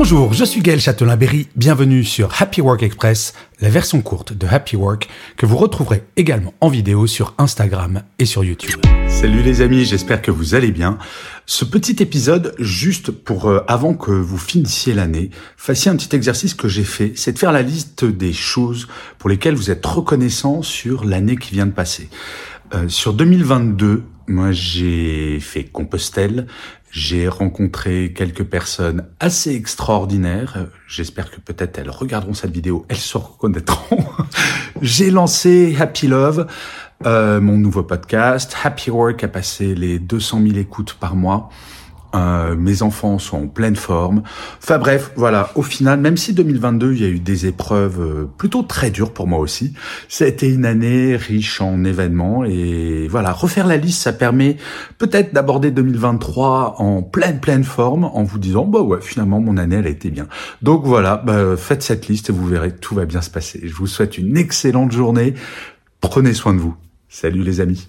Bonjour, je suis Gaël Châtelain-Berry, bienvenue sur Happy Work Express, la version courte de Happy Work que vous retrouverez également en vidéo sur Instagram et sur YouTube. Salut les amis, j'espère que vous allez bien. Ce petit épisode, juste pour euh, avant que vous finissiez l'année, fassiez un petit exercice que j'ai fait, c'est de faire la liste des choses pour lesquelles vous êtes reconnaissant sur l'année qui vient de passer. Euh, sur 2022, moi j'ai fait Compostelle, j'ai rencontré quelques personnes assez extraordinaires. J'espère que peut-être elles regarderont cette vidéo, elles se reconnaîtront. j'ai lancé Happy Love, euh, mon nouveau podcast. Happy Work a passé les 200 000 écoutes par mois. Euh, mes enfants sont en pleine forme. Enfin bref, voilà, au final, même si 2022, il y a eu des épreuves euh, plutôt très dures pour moi aussi, été une année riche en événements et voilà, refaire la liste, ça permet peut-être d'aborder 2023 en pleine, pleine forme en vous disant, bah ouais, finalement, mon année, elle a été bien. Donc voilà, bah, faites cette liste et vous verrez, tout va bien se passer. Je vous souhaite une excellente journée. Prenez soin de vous. Salut les amis.